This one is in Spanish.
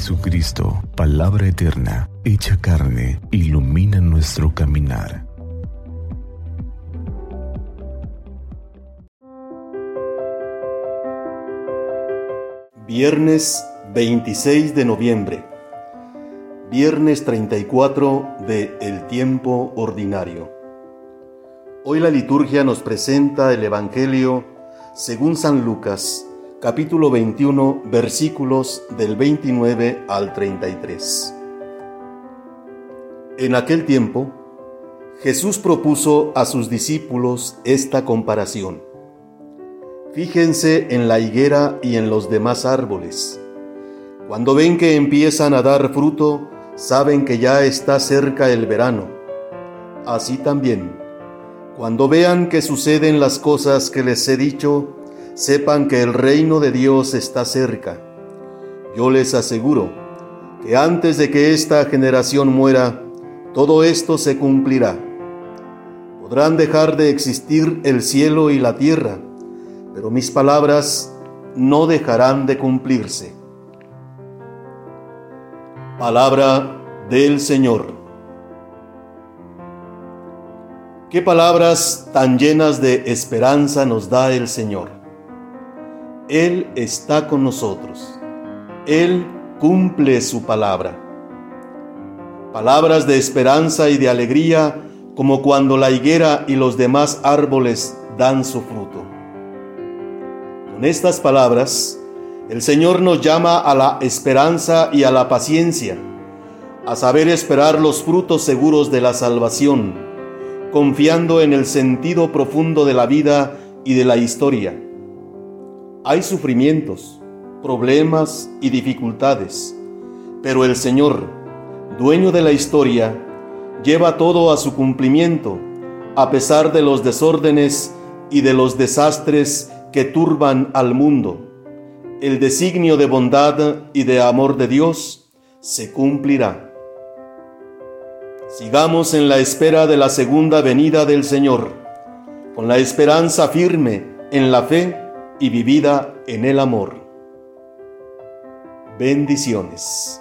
Jesucristo, palabra eterna, hecha carne, ilumina nuestro caminar. Viernes 26 de noviembre. Viernes 34 de El tiempo ordinario. Hoy la liturgia nos presenta el Evangelio según San Lucas, capítulo 21, versículos del 29 al 33. En aquel tiempo, Jesús propuso a sus discípulos esta comparación. Fíjense en la higuera y en los demás árboles. Cuando ven que empiezan a dar fruto, saben que ya está cerca el verano. Así también, cuando vean que suceden las cosas que les he dicho, sepan que el reino de Dios está cerca. Yo les aseguro que antes de que esta generación muera, todo esto se cumplirá. Podrán dejar de existir el cielo y la tierra, pero mis palabras no dejarán de cumplirse. Palabra del Señor. Qué palabras tan llenas de esperanza nos da el Señor. Él está con nosotros. Él cumple su palabra. Palabras de esperanza y de alegría como cuando la higuera y los demás árboles dan su fruto. Con estas palabras, el Señor nos llama a la esperanza y a la paciencia, a saber esperar los frutos seguros de la salvación, confiando en el sentido profundo de la vida y de la historia. Hay sufrimientos, problemas y dificultades, pero el Señor, dueño de la historia, lleva todo a su cumplimiento, a pesar de los desórdenes y de los desastres que turban al mundo. El designio de bondad y de amor de Dios se cumplirá. Sigamos en la espera de la segunda venida del Señor, con la esperanza firme en la fe y vivida en el amor. Bendiciones.